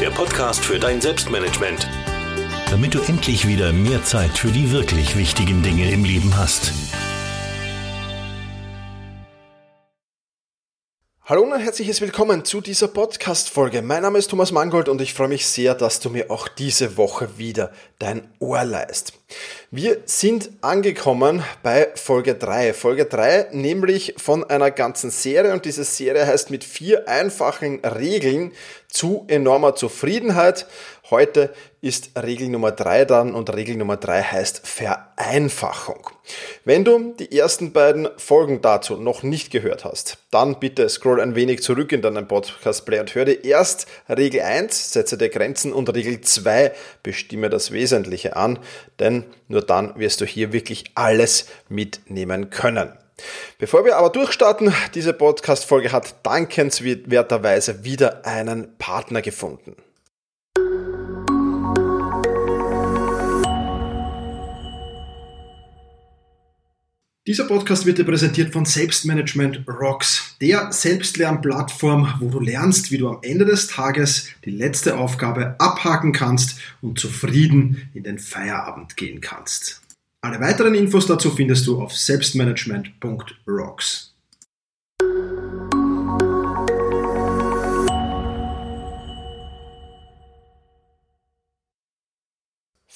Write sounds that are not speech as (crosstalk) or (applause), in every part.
der Podcast für dein Selbstmanagement. Damit du endlich wieder mehr Zeit für die wirklich wichtigen Dinge im Leben hast. Hallo und ein herzliches Willkommen zu dieser Podcast-Folge. Mein Name ist Thomas Mangold und ich freue mich sehr, dass du mir auch diese Woche wieder dein Ohr leist. Wir sind angekommen bei Folge 3. Folge 3 nämlich von einer ganzen Serie und diese Serie heißt mit vier einfachen Regeln zu enormer Zufriedenheit. Heute ist Regel Nummer 3 dann und Regel Nummer 3 heißt Vereinfachung. Wenn du die ersten beiden Folgen dazu noch nicht gehört hast, dann bitte scroll ein wenig zurück in deinen Podcast Play und hör dir erst Regel 1, setze dir Grenzen und Regel 2, bestimme das Wesentliche an, denn nur dann wirst du hier wirklich alles mitnehmen können. Bevor wir aber durchstarten, diese Podcast-Folge hat dankenswerterweise wieder einen Partner gefunden. Dieser Podcast wird dir präsentiert von Selbstmanagement Rocks, der Selbstlernplattform, wo du lernst, wie du am Ende des Tages die letzte Aufgabe abhaken kannst und zufrieden in den Feierabend gehen kannst. Alle weiteren Infos dazu findest du auf selbstmanagement.rocks.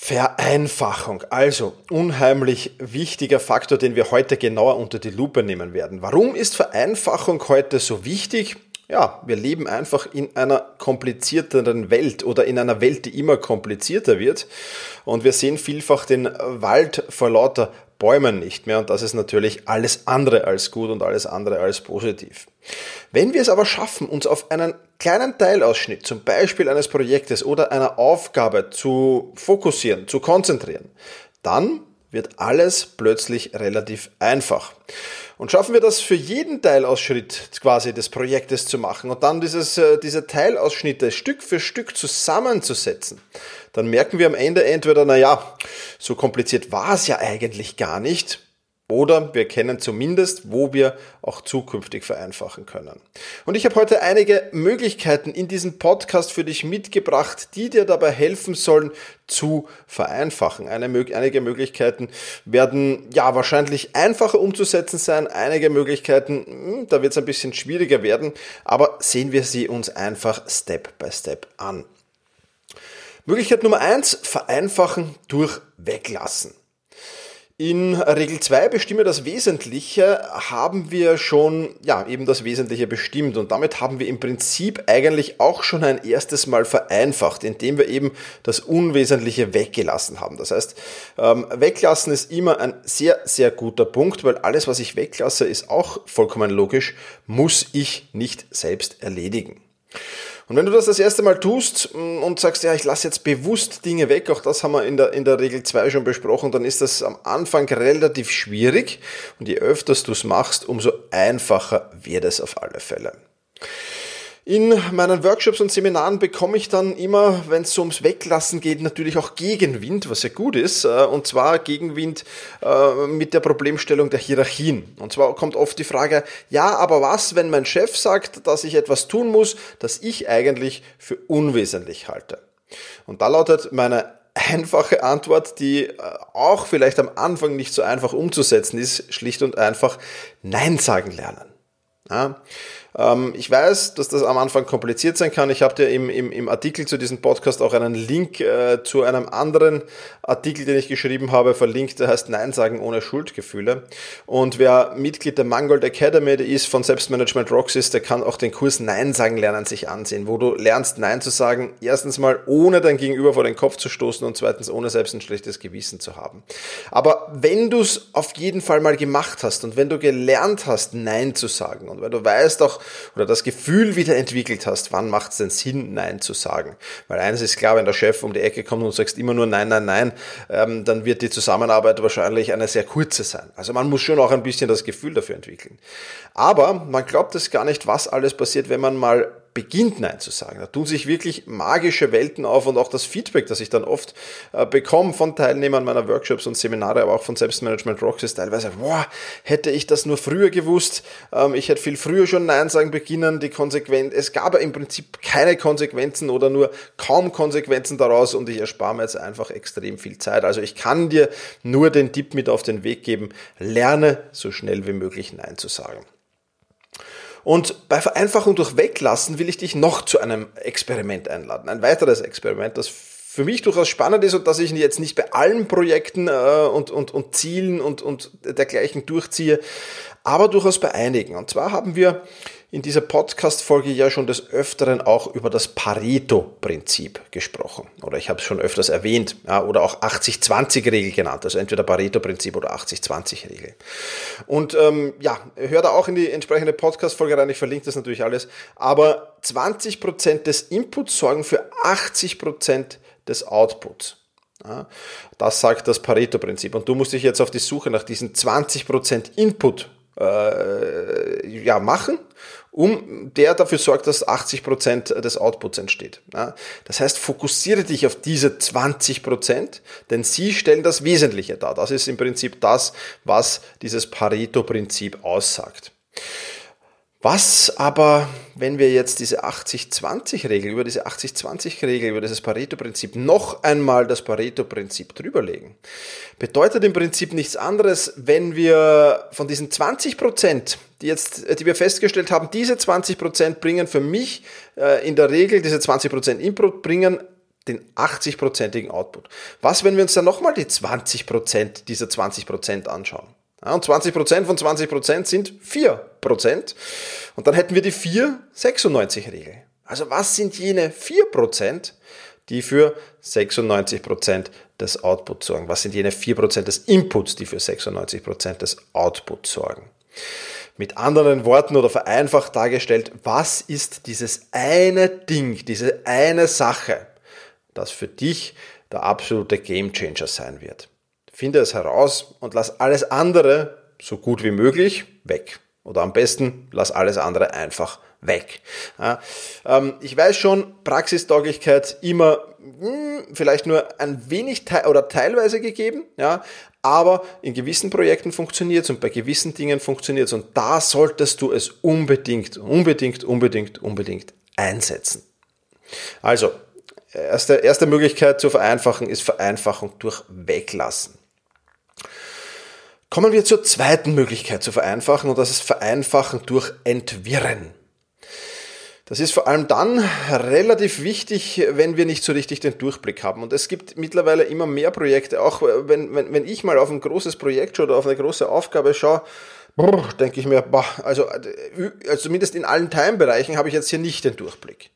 Vereinfachung, also unheimlich wichtiger Faktor, den wir heute genauer unter die Lupe nehmen werden. Warum ist Vereinfachung heute so wichtig? ja, wir leben einfach in einer komplizierteren Welt oder in einer Welt, die immer komplizierter wird. Und wir sehen vielfach den Wald vor lauter Bäumen nicht mehr. Und das ist natürlich alles andere als gut und alles andere als positiv. Wenn wir es aber schaffen, uns auf einen kleinen Teilausschnitt, zum Beispiel eines Projektes oder einer Aufgabe zu fokussieren, zu konzentrieren, dann wird alles plötzlich relativ einfach. Und schaffen wir das für jeden Teilausschnitt quasi des Projektes zu machen und dann dieses, äh, diese Teilausschnitte Stück für Stück zusammenzusetzen, dann merken wir am Ende entweder, naja, so kompliziert war es ja eigentlich gar nicht, oder wir kennen zumindest, wo wir auch zukünftig vereinfachen können. Und ich habe heute einige Möglichkeiten in diesem Podcast für dich mitgebracht, die dir dabei helfen sollen zu vereinfachen. Einige Möglichkeiten werden ja wahrscheinlich einfacher umzusetzen sein, einige Möglichkeiten, hm, da wird es ein bisschen schwieriger werden, aber sehen wir sie uns einfach Step by Step an. Möglichkeit Nummer eins: vereinfachen durch Weglassen. In Regel 2 bestimme das Wesentliche haben wir schon, ja, eben das Wesentliche bestimmt und damit haben wir im Prinzip eigentlich auch schon ein erstes Mal vereinfacht, indem wir eben das Unwesentliche weggelassen haben. Das heißt, ähm, weglassen ist immer ein sehr, sehr guter Punkt, weil alles, was ich weglasse, ist auch vollkommen logisch, muss ich nicht selbst erledigen. Und wenn du das das erste Mal tust mm, und sagst, ja, ich lasse jetzt bewusst Dinge weg, auch das haben wir in der, in der Regel 2 schon besprochen, dann ist das am Anfang relativ schwierig und je öfters du es machst, umso einfacher wird es auf alle Fälle. In meinen Workshops und Seminaren bekomme ich dann immer, wenn es so ums Weglassen geht, natürlich auch Gegenwind, was ja gut ist. Äh, und zwar Gegenwind äh, mit der Problemstellung der Hierarchien. Und zwar kommt oft die Frage, ja, aber was, wenn mein Chef sagt, dass ich etwas tun muss, das ich eigentlich für unwesentlich halte? Und da lautet meine einfache Antwort, die äh, auch vielleicht am Anfang nicht so einfach umzusetzen ist, schlicht und einfach Nein sagen lernen. Ja? Ähm, ich weiß, dass das am Anfang kompliziert sein kann. Ich habe dir im, im, im Artikel zu diesem Podcast auch einen Link äh, zu einem anderen Artikel, den ich geschrieben habe, verlinkt. Der heißt Nein sagen ohne Schuldgefühle. Und wer Mitglied der Mangold Academy ist von Selbstmanagement Rocks ist, der kann auch den Kurs Nein sagen lernen sich ansehen, wo du lernst Nein zu sagen. Erstens mal ohne dein Gegenüber vor den Kopf zu stoßen und zweitens ohne selbst ein schlechtes Gewissen zu haben. Aber wenn du es auf jeden Fall mal gemacht hast und wenn du gelernt hast, Nein zu sagen und wenn du weißt auch, oder das Gefühl wieder entwickelt hast, wann macht es denn Sinn, Nein zu sagen? Weil eines ist klar, wenn der Chef um die Ecke kommt und sagst immer nur Nein, Nein, Nein, ähm, dann wird die Zusammenarbeit wahrscheinlich eine sehr kurze sein. Also man muss schon auch ein bisschen das Gefühl dafür entwickeln. Aber man glaubt es gar nicht, was alles passiert, wenn man mal beginnt Nein zu sagen. Da tun sich wirklich magische Welten auf und auch das Feedback, das ich dann oft äh, bekomme von Teilnehmern meiner Workshops und Seminare, aber auch von Selbstmanagement Rocks ist teilweise, boah, hätte ich das nur früher gewusst, ähm, ich hätte viel früher schon Nein sagen beginnen, die Konsequenz, es gab im Prinzip keine Konsequenzen oder nur kaum Konsequenzen daraus und ich erspare mir jetzt einfach extrem viel Zeit. Also ich kann dir nur den Tipp mit auf den Weg geben, lerne so schnell wie möglich Nein zu sagen. Und bei Vereinfachung durch Weglassen will ich dich noch zu einem Experiment einladen. Ein weiteres Experiment, das für mich durchaus spannend ist und dass ich jetzt nicht bei allen Projekten äh, und, und, und Zielen und, und dergleichen durchziehe, aber durchaus bei einigen. Und zwar haben wir in dieser Podcast-Folge ja schon des Öfteren auch über das Pareto-Prinzip gesprochen. Oder ich habe es schon öfters erwähnt. Ja, oder auch 80-20-Regel genannt. Also entweder Pareto-Prinzip oder 80-20-Regel. Und ähm, ja, hör da auch in die entsprechende Podcast-Folge rein. Ich verlinke das natürlich alles. Aber 20% des Inputs sorgen für 80% des Outputs. Ja, das sagt das Pareto-Prinzip. Und du musst dich jetzt auf die Suche nach diesen 20% Input äh, ja, machen, um der dafür sorgt, dass 80 Prozent des Outputs entsteht. Das heißt, fokussiere dich auf diese 20%, Prozent, denn sie stellen das Wesentliche dar. Das ist im Prinzip das, was dieses Pareto-Prinzip aussagt. Was aber, wenn wir jetzt diese 80-20-Regel, über diese 80-20-Regel, über dieses Pareto-Prinzip noch einmal das Pareto-Prinzip drüberlegen, bedeutet im Prinzip nichts anderes, wenn wir von diesen 20 Prozent, die jetzt, die wir festgestellt haben, diese 20 Prozent bringen für mich äh, in der Regel, diese 20 Prozent Input bringen den 80-prozentigen Output. Was, wenn wir uns dann nochmal die 20 Prozent dieser 20 Prozent anschauen? Und 20% von 20% sind 4%. Und dann hätten wir die 4-96-Regel. Also was sind jene 4%, die für 96% des Outputs sorgen? Was sind jene 4% des Inputs, die für 96% des Outputs sorgen? Mit anderen Worten oder vereinfacht dargestellt, was ist dieses eine Ding, diese eine Sache, das für dich der absolute Gamechanger sein wird? Finde es heraus und lass alles andere so gut wie möglich weg. Oder am besten lass alles andere einfach weg. Ähm, ich weiß schon, Praxistauglichkeit immer mh, hm, vielleicht nur ein wenig te oder teilweise gegeben, ja, aber in gewissen Projekten funktioniert es und bei gewissen Dingen funktioniert es und da solltest du es unbedingt, unbedingt, unbedingt, unbedingt einsetzen. Also, erste, erste Möglichkeit zu vereinfachen ist Vereinfachung durch Weglassen. Kommen wir zur zweiten Möglichkeit zu vereinfachen und das ist Vereinfachen durch Entwirren. Das ist vor allem dann relativ wichtig, wenn wir nicht so richtig den Durchblick haben. Und es gibt mittlerweile immer mehr Projekte, auch wenn, wenn, wenn ich mal auf ein großes Projekt schaue oder auf eine große Aufgabe schaue, denke ich mir, boah, also, also zumindest in allen Teilbereichen habe ich jetzt hier nicht den Durchblick.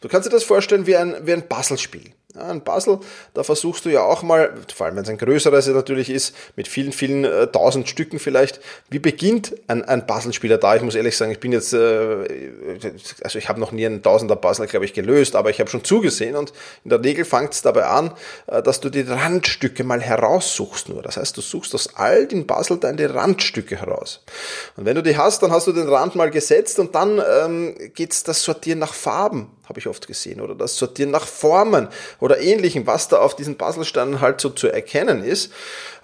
Du kannst dir das vorstellen wie ein, wie ein Puzzlespiel. Ja, ein Puzzle, da versuchst du ja auch mal, vor allem wenn es ein größeres natürlich ist, mit vielen, vielen äh, tausend Stücken vielleicht, wie beginnt ein, ein Puzzlespieler da? Ich muss ehrlich sagen, ich bin jetzt, äh, also ich habe noch nie einen Tausender-Puzzle, glaube ich, gelöst, aber ich habe schon zugesehen und in der Regel fängt es dabei an, äh, dass du die Randstücke mal heraussuchst nur. Das heißt, du suchst aus all den Puzzle deine Randstücke heraus. Und wenn du die hast, dann hast du den Rand mal gesetzt und dann ähm, geht das Sortieren nach Farben habe ich oft gesehen, oder das Sortieren nach Formen oder ähnlichem, was da auf diesen Puzzlesteinen halt so zu erkennen ist.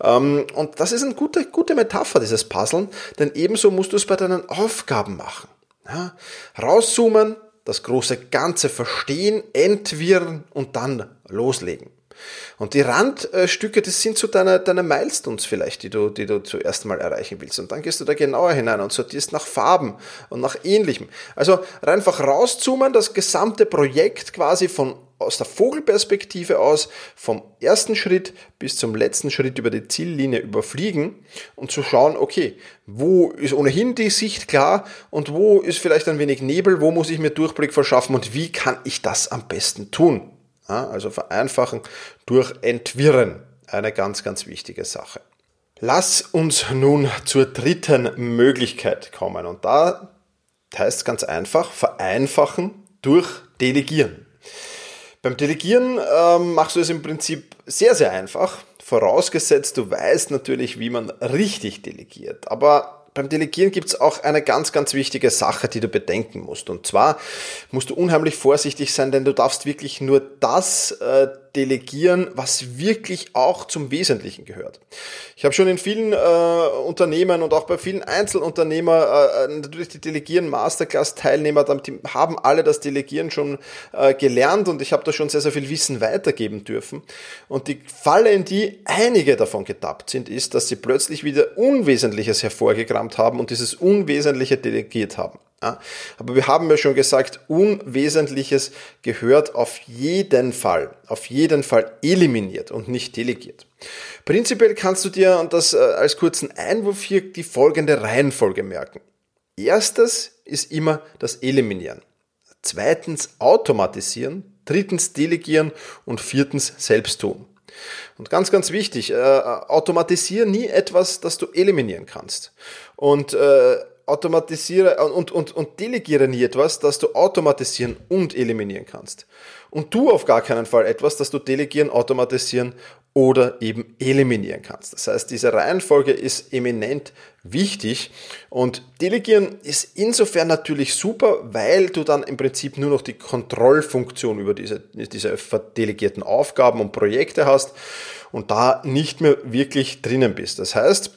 Ähm, und das ist eine gute, gute Metapher, dieses Puzzeln, denn ebenso musst du es bei deinen Aufgaben machen. Ja? Rauszoomen, das große Ganze verstehen, entwirren und dann loslegen. Und die Randstücke, das sind so deine, deine Milestones vielleicht, die du, die du zuerst mal erreichen willst. Und dann gehst du da genauer hinein und sortierst nach Farben und nach ähnlichem. Also einfach rauszoomen, das gesamte Projekt quasi von aus der Vogelperspektive aus vom ersten Schritt bis zum letzten Schritt über die Ziellinie überfliegen und zu schauen, okay, wo ist ohnehin die Sicht klar und wo ist vielleicht ein wenig Nebel, wo muss ich mir Durchblick verschaffen und wie kann ich das am besten tun? Also vereinfachen durch Entwirren. Eine ganz, ganz wichtige Sache. Lass uns nun zur dritten Möglichkeit kommen. Und da heißt es ganz einfach, vereinfachen durch Delegieren. Beim Delegieren ähm, machst du es im Prinzip sehr, sehr einfach, vorausgesetzt du weißt natürlich, wie man richtig delegiert. Aber beim Delegieren gibt es auch eine ganz, ganz wichtige Sache, die du bedenken musst. Und zwar musst du unheimlich vorsichtig sein, denn du darfst wirklich nur das äh, delegieren, was wirklich auch zum Wesentlichen gehört. Ich habe schon in vielen äh, Unternehmen und auch bei vielen Einzelunternehmer äh, natürlich die Delegieren Masterclass Teilnehmer, die haben alle das Delegieren schon äh, gelernt und ich habe da schon sehr, sehr viel Wissen weitergeben dürfen. Und die Falle, in die einige davon getappt sind, ist, dass sie plötzlich wieder Unwesentliches hervorgekramt haben und dieses Unwesentliche delegiert haben. Ja, aber wir haben ja schon gesagt, Unwesentliches gehört auf jeden Fall, auf jeden Fall eliminiert und nicht delegiert. Prinzipiell kannst du dir, und das äh, als kurzen Einwurf hier, die folgende Reihenfolge merken. Erstes ist immer das Eliminieren. Zweitens automatisieren. Drittens delegieren und viertens selbst tun. Und ganz, ganz wichtig, äh, automatisiere nie etwas, das du eliminieren kannst. Und äh, automatisiere und, und, und delegiere nie etwas, das du automatisieren und eliminieren kannst. Und tu auf gar keinen Fall etwas, das du delegieren, automatisieren oder eben eliminieren kannst. Das heißt, diese Reihenfolge ist eminent wichtig und delegieren ist insofern natürlich super, weil du dann im Prinzip nur noch die Kontrollfunktion über diese, diese delegierten Aufgaben und Projekte hast und da nicht mehr wirklich drinnen bist. Das heißt,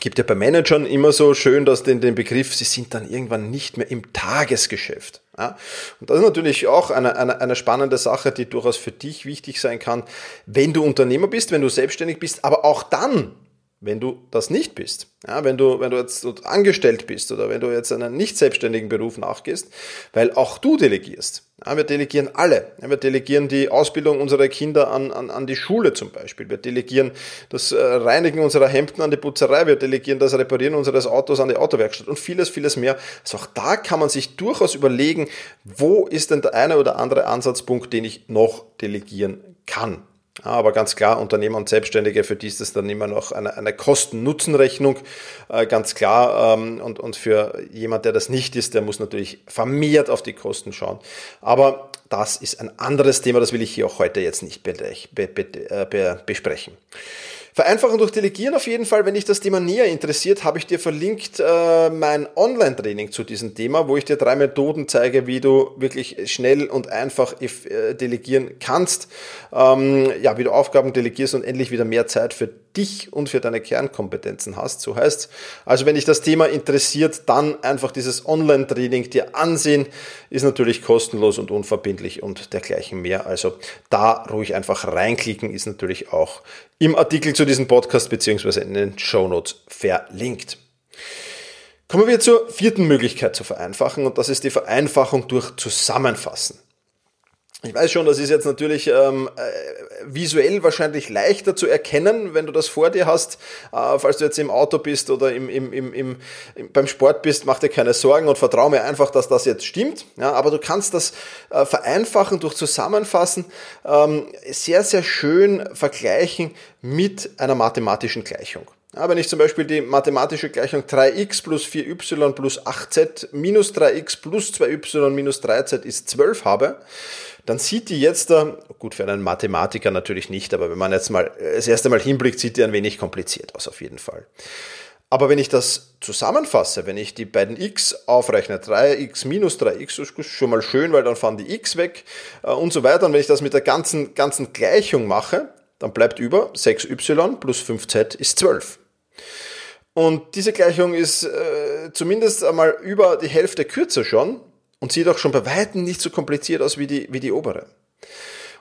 gibt ja bei Managern immer so schön, dass den, den Begriff, sie sind dann irgendwann nicht mehr im Tagesgeschäft. Ja? Und das ist natürlich auch eine, eine, eine spannende Sache, die durchaus für dich wichtig sein kann, wenn du Unternehmer bist, wenn du selbstständig bist, aber auch dann, wenn du das nicht bist. Ja, wenn du, wenn du jetzt angestellt bist oder wenn du jetzt einen nicht selbstständigen Beruf nachgehst, weil auch du delegierst. Ja, wir delegieren alle. Ja, wir delegieren die Ausbildung unserer Kinder an, an, an die Schule zum Beispiel. Wir delegieren das äh, Reinigen unserer Hemden an die Putzerei. Wir delegieren das Reparieren unseres Autos an die Autowerkstatt und vieles, vieles mehr. Also auch da kann man sich durchaus überlegen, wo ist denn der eine oder andere Ansatzpunkt, den ich noch delegieren kann. Aber ganz klar, Unternehmer und Selbstständige, für die ist es dann immer noch eine, eine Kosten-Nutzen-Rechnung, äh, ganz klar. Ähm, und, und für jemand, der das nicht ist, der muss natürlich vermehrt auf die Kosten schauen. Aber das ist ein anderes Thema, das will ich hier auch heute jetzt nicht be be be äh, besprechen. Vereinfachen durch Delegieren auf jeden Fall. Wenn dich das Thema näher interessiert, habe ich dir verlinkt äh, mein Online-Training zu diesem Thema, wo ich dir drei Methoden zeige, wie du wirklich schnell und einfach äh, delegieren kannst. Ähm, ja, wie du Aufgaben delegierst und endlich wieder mehr Zeit für dich und für deine Kernkompetenzen hast. So heißt Also wenn dich das Thema interessiert, dann einfach dieses Online-Training dir ansehen. Ist natürlich kostenlos und unverbindlich und dergleichen mehr. Also da ruhig einfach reinklicken, ist natürlich auch im Artikel zu diesem Podcast beziehungsweise in den Show Notes verlinkt. Kommen wir zur vierten Möglichkeit zu vereinfachen und das ist die Vereinfachung durch Zusammenfassen. Ich weiß schon, das ist jetzt natürlich ähm, äh, visuell wahrscheinlich leichter zu erkennen, wenn du das vor dir hast. Äh, falls du jetzt im Auto bist oder im, im, im, im, beim Sport bist, mach dir keine Sorgen und vertraue mir einfach, dass das jetzt stimmt. Ja, aber du kannst das äh, vereinfachen durch Zusammenfassen ähm, sehr, sehr schön vergleichen mit einer mathematischen Gleichung. Ja, wenn ich zum Beispiel die mathematische Gleichung 3x plus 4y plus 8z minus 3x plus 2y minus 3z ist 12 habe, dann sieht die jetzt gut für einen Mathematiker natürlich nicht, aber wenn man jetzt mal das erste Mal hinblickt, sieht die ein wenig kompliziert aus auf jeden Fall. Aber wenn ich das zusammenfasse, wenn ich die beiden x aufrechne, 3x minus 3x, das ist schon mal schön, weil dann fahren die x weg äh, und so weiter. Und wenn ich das mit der ganzen, ganzen Gleichung mache, dann bleibt über 6y plus 5z ist 12. Und diese Gleichung ist äh, zumindest einmal über die Hälfte kürzer schon und sieht auch schon bei Weitem nicht so kompliziert aus wie die, wie die obere.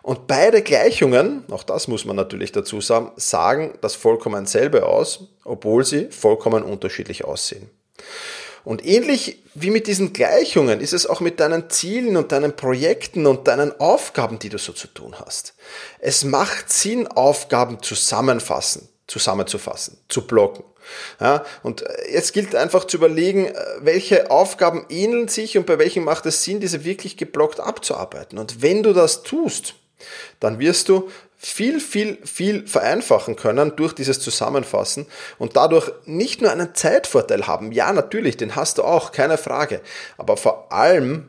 Und beide Gleichungen, auch das muss man natürlich dazu sagen, sagen das vollkommen selbe aus, obwohl sie vollkommen unterschiedlich aussehen. Und ähnlich wie mit diesen Gleichungen ist es auch mit deinen Zielen und deinen Projekten und deinen Aufgaben, die du so zu tun hast. Es macht Sinn, Aufgaben zusammenfassen, zusammenzufassen, zu blocken. Ja, und jetzt gilt einfach zu überlegen, äh, welche Aufgaben ähneln sich und bei welchen macht es Sinn, diese wirklich geblockt abzuarbeiten. Und wenn du das tust, dann wirst du viel, viel, viel vereinfachen können durch dieses Zusammenfassen und dadurch nicht nur einen Zeitvorteil haben. Ja, natürlich, den hast du auch, keine Frage. Aber vor allem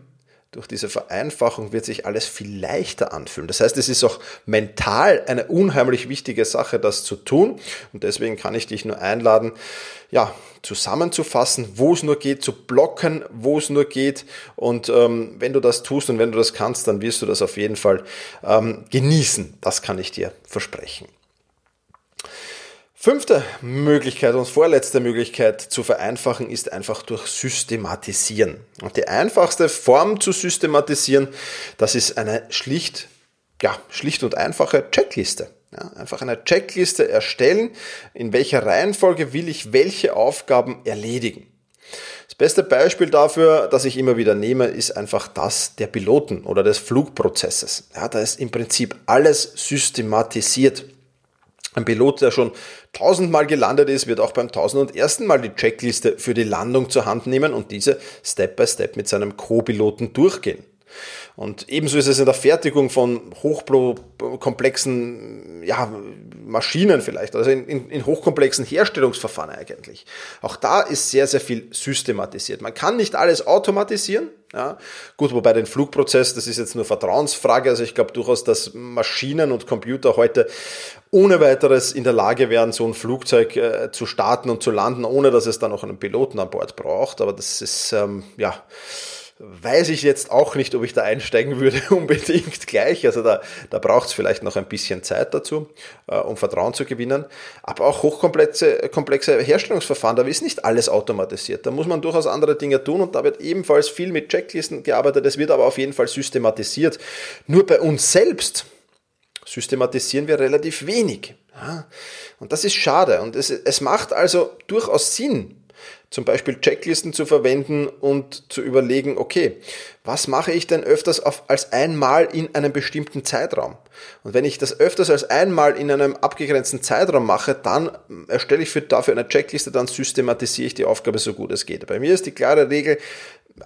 durch diese Vereinfachung wird sich alles viel leichter anfühlen. Das heißt, es ist auch mental eine unheimlich wichtige Sache, das zu tun. Und deswegen kann ich dich nur einladen, ja, zusammenzufassen, wo es nur geht, zu blocken, wo es nur geht. Und ähm, wenn du das tust und wenn du das kannst, dann wirst du das auf jeden Fall ähm, genießen. Das kann ich dir versprechen. Fünfte Möglichkeit und vorletzte Möglichkeit zu vereinfachen ist einfach durch Systematisieren. Und die einfachste Form zu systematisieren, das ist eine schlicht, ja, schlicht und einfache Checkliste. Ja, einfach eine Checkliste erstellen, in welcher Reihenfolge will ich welche Aufgaben erledigen. Das beste Beispiel dafür, das ich immer wieder nehme, ist einfach das der Piloten oder des Flugprozesses. Ja, da ist im Prinzip alles systematisiert. Ein Pilot, der schon tausendmal gelandet ist, wird auch beim tausend und ersten Mal die Checkliste für die Landung zur Hand nehmen und diese Step by Step mit seinem Co-Piloten durchgehen. Und ebenso ist es in der Fertigung von hochkomplexen ja, Maschinen vielleicht, also in, in, in, hochkomplexen Herstellungsverfahren eigentlich. Auch da ist sehr, sehr viel systematisiert. Man kann nicht alles automatisieren. Ja. Gut, wobei den Flugprozess, das ist jetzt nur Vertrauensfrage. Also ich glaube durchaus, dass Maschinen und Computer heute ohne weiteres in der Lage wären, so ein Flugzeug äh, zu starten und zu landen, ohne dass es dann noch einen Piloten an Bord braucht. Aber das ist, ähm, ja, weiß ich jetzt auch nicht, ob ich da einsteigen würde (laughs) unbedingt gleich. Also da, da braucht es vielleicht noch ein bisschen Zeit dazu, äh, um Vertrauen zu gewinnen. Aber auch hochkomplexe komplexe Herstellungsverfahren, da ist nicht alles automatisiert. Da muss man durchaus andere Dinge tun und da wird ebenfalls viel mit Checklisten gearbeitet. Es wird aber auf jeden Fall systematisiert. Nur bei uns selbst systematisieren wir relativ wenig. Ja? Und das ist schade. Und es, es macht also durchaus Sinn, zum Beispiel Checklisten zu verwenden und zu überlegen, okay, was mache ich denn öfters auf, als einmal in einem bestimmten Zeitraum? Und wenn ich das öfters als einmal in einem abgegrenzten Zeitraum mache, dann erstelle ich für, dafür eine Checkliste, dann systematisiere ich die Aufgabe so gut es geht. Bei mir ist die klare Regel,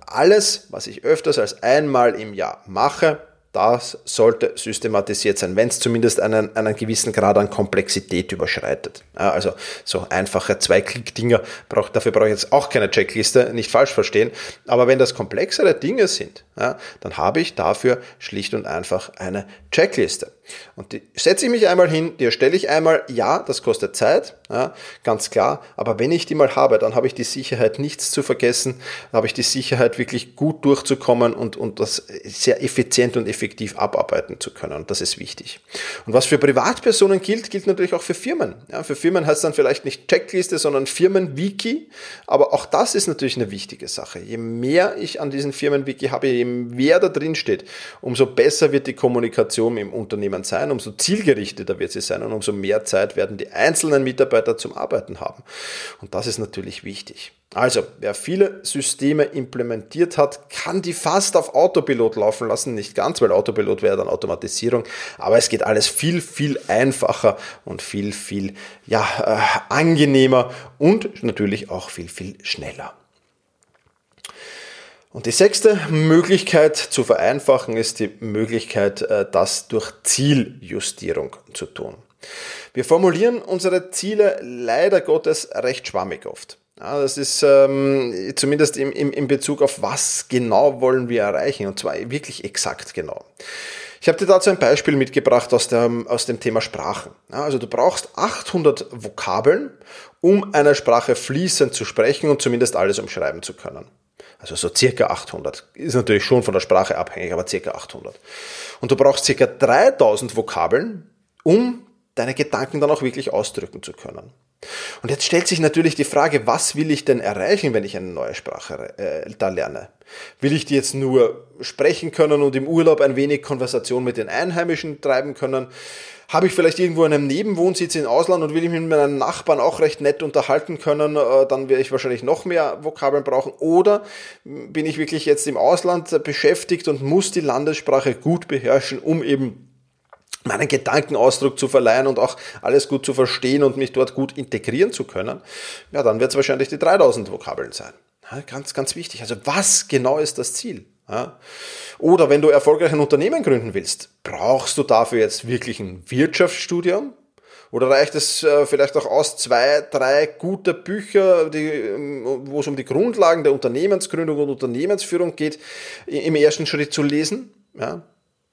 alles, was ich öfters als einmal im Jahr mache, das sollte systematisiert sein, wenn es zumindest einen, einen gewissen Grad an Komplexität überschreitet. Also so einfache Zwei-Klick-Dinger, brauch, dafür brauche ich jetzt auch keine Checkliste, nicht falsch verstehen. Aber wenn das komplexere Dinge sind, ja, dann habe ich dafür schlicht und einfach eine Checkliste. Und die setze ich mich einmal hin, die erstelle ich einmal, ja, das kostet Zeit, ja, ganz klar, aber wenn ich die mal habe, dann habe ich die Sicherheit, nichts zu vergessen, habe ich die Sicherheit, wirklich gut durchzukommen und, und das sehr effizient und effektiv abarbeiten zu können. Und das ist wichtig. Und was für Privatpersonen gilt, gilt natürlich auch für Firmen. Ja, für Firmen heißt es dann vielleicht nicht Checkliste, sondern Firmenwiki, aber auch das ist natürlich eine wichtige Sache. Je mehr ich an diesen Firmenwiki habe, je mehr da drin steht, umso besser wird die Kommunikation im Unternehmen sein, umso zielgerichteter wird sie sein und umso mehr Zeit werden die einzelnen Mitarbeiter zum Arbeiten haben. Und das ist natürlich wichtig. Also, wer viele Systeme implementiert hat, kann die fast auf Autopilot laufen lassen. Nicht ganz, weil Autopilot wäre dann Automatisierung. Aber es geht alles viel, viel einfacher und viel, viel ja, äh, angenehmer und natürlich auch viel, viel schneller. Und die sechste Möglichkeit zu vereinfachen ist die Möglichkeit, äh, das durch Zieljustierung zu tun. Wir formulieren unsere Ziele leider Gottes recht schwammig oft. Ja, das ist ähm, zumindest im, im, im Bezug auf was genau wollen wir erreichen und zwar wirklich exakt genau. Ich habe dir dazu ein Beispiel mitgebracht aus dem, aus dem Thema Sprachen. Ja, also du brauchst 800 Vokabeln, um eine Sprache fließend zu sprechen und zumindest alles umschreiben zu können. Also so circa 800. Ist natürlich schon von der Sprache abhängig, aber circa 800. Und du brauchst circa 3000 Vokabeln, um deine Gedanken dann auch wirklich ausdrücken zu können. Und jetzt stellt sich natürlich die Frage, was will ich denn erreichen, wenn ich eine neue Sprache äh, da lerne? Will ich die jetzt nur sprechen können und im Urlaub ein wenig Konversation mit den Einheimischen treiben können? Habe ich vielleicht irgendwo einen Nebenwohnsitz im Ausland und will ich mich mit meinen Nachbarn auch recht nett unterhalten können, äh, dann werde ich wahrscheinlich noch mehr Vokabeln brauchen. Oder bin ich wirklich jetzt im Ausland beschäftigt und muss die Landessprache gut beherrschen, um eben meinen Gedankenausdruck zu verleihen und auch alles gut zu verstehen und mich dort gut integrieren zu können, ja, dann wird es wahrscheinlich die 3000 Vokabeln sein. Ja, ganz, ganz wichtig. Also was genau ist das Ziel? Ja? Oder wenn du erfolgreich ein Unternehmen gründen willst, brauchst du dafür jetzt wirklich ein Wirtschaftsstudium? Oder reicht es äh, vielleicht auch aus, zwei, drei gute Bücher, ähm, wo es um die Grundlagen der Unternehmensgründung und Unternehmensführung geht, im ersten Schritt zu lesen? Ja?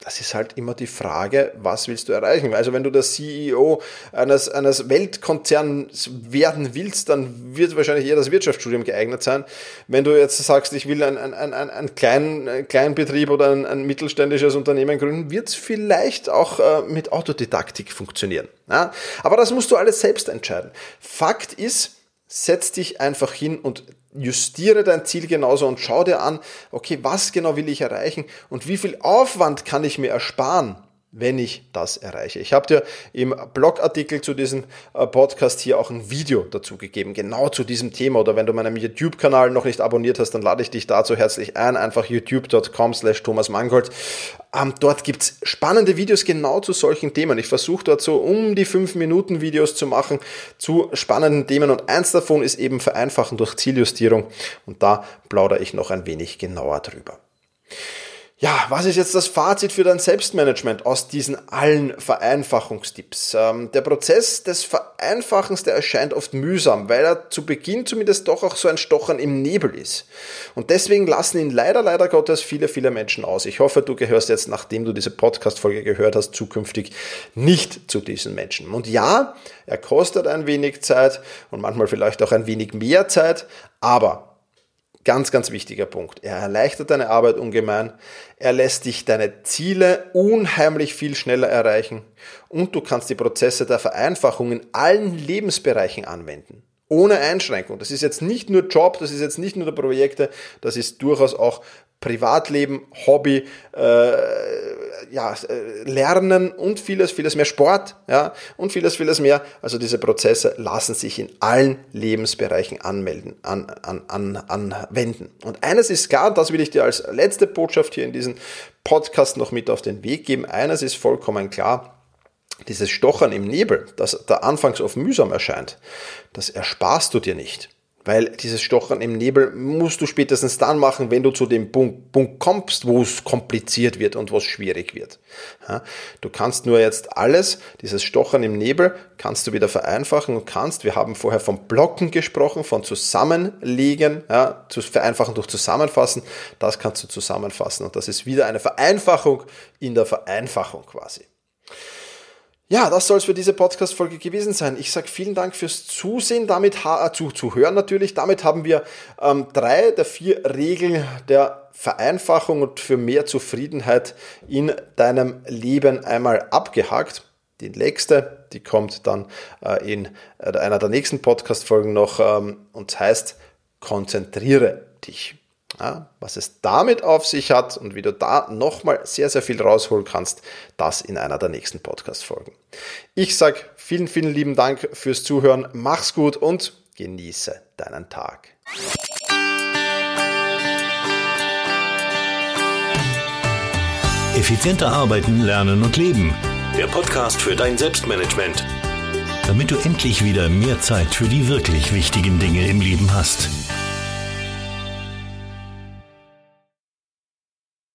Das ist halt immer die Frage, was willst du erreichen? Also wenn du der CEO eines, eines Weltkonzerns werden willst, dann wird wahrscheinlich eher das Wirtschaftsstudium geeignet sein. Wenn du jetzt sagst, ich will einen, einen, einen, einen kleinen, kleinen Betrieb oder ein, ein mittelständisches Unternehmen gründen, wird es vielleicht auch äh, mit Autodidaktik funktionieren. Ja? Aber das musst du alles selbst entscheiden. Fakt ist, setz dich einfach hin und justiere dein Ziel genauso und schau dir an, okay, was genau will ich erreichen und wie viel Aufwand kann ich mir ersparen, wenn ich das erreiche. Ich habe dir im Blogartikel zu diesem äh, Podcast hier auch ein Video dazu gegeben, genau zu diesem Thema. Oder wenn du meinen YouTube-Kanal noch nicht abonniert hast, dann lade ich dich dazu herzlich ein. Einfach youtube.com slash Thomas Mangold. Ähm, dort gibt's spannende Videos genau zu solchen Themen. Ich versuche dort so um die 5 Minuten Videos zu machen zu spannenden Themen und eins davon ist eben Vereinfachen durch Zieljustierung und da plaudere ich noch ein wenig genauer drüber. Ja, was ist jetzt das Fazit für dein Selbstmanagement aus diesen allen Vereinfachungstipps? Ähm, der Prozess des Vereinfachens, der erscheint oft mühsam, weil er zu Beginn zumindest doch auch so ein Stochern im Nebel ist. Und deswegen lassen ihn leider, leider Gottes viele, viele Menschen aus. Ich hoffe, du gehörst jetzt, nachdem du diese Podcast-Folge gehört hast, zukünftig nicht zu diesen Menschen. Und ja, er kostet ein wenig Zeit und manchmal vielleicht auch ein wenig mehr Zeit, aber Ganz, ganz wichtiger Punkt. Er erleichtert deine Arbeit ungemein. Er lässt dich deine Ziele unheimlich viel schneller erreichen. Und du kannst die Prozesse der Vereinfachung in allen Lebensbereichen anwenden. Ohne Einschränkung. Das ist jetzt nicht nur Job, das ist jetzt nicht nur Projekte, das ist durchaus auch Privatleben, Hobby, äh, ja, äh, Lernen und vieles, vieles mehr Sport, ja, und vieles, vieles mehr. Also diese Prozesse lassen sich in allen Lebensbereichen anmelden, an, an, an, anwenden. Und eines ist klar, das will ich dir als letzte Botschaft hier in diesem Podcast noch mit auf den Weg geben. Eines ist vollkommen klar. Dieses Stochern im Nebel, das da anfangs oft mühsam erscheint, das ersparst du dir nicht. Weil dieses Stochern im Nebel musst du spätestens dann machen, wenn du zu dem Punkt, Punkt kommst, wo es kompliziert wird und wo es schwierig wird. Ja, du kannst nur jetzt alles, dieses Stochern im Nebel, kannst du wieder vereinfachen und kannst, wir haben vorher von Blocken gesprochen, von Zusammenlegen, ja, zu vereinfachen durch Zusammenfassen, das kannst du zusammenfassen und das ist wieder eine Vereinfachung in der Vereinfachung quasi. Ja, das soll es für diese Podcast-Folge gewesen sein. Ich sage vielen Dank fürs Zusehen, damit äh, zu, zu hören natürlich. Damit haben wir ähm, drei der vier Regeln der Vereinfachung und für mehr Zufriedenheit in deinem Leben einmal abgehakt. Die nächste, die kommt dann äh, in äh, einer der nächsten Podcast-Folgen noch ähm, und heißt, konzentriere dich. Ja, was es damit auf sich hat und wie du da nochmal sehr, sehr viel rausholen kannst, das in einer der nächsten Podcast-Folgen. Ich sage vielen, vielen lieben Dank fürs Zuhören. Mach's gut und genieße deinen Tag. Effizienter arbeiten, lernen und leben. Der Podcast für dein Selbstmanagement. Damit du endlich wieder mehr Zeit für die wirklich wichtigen Dinge im Leben hast.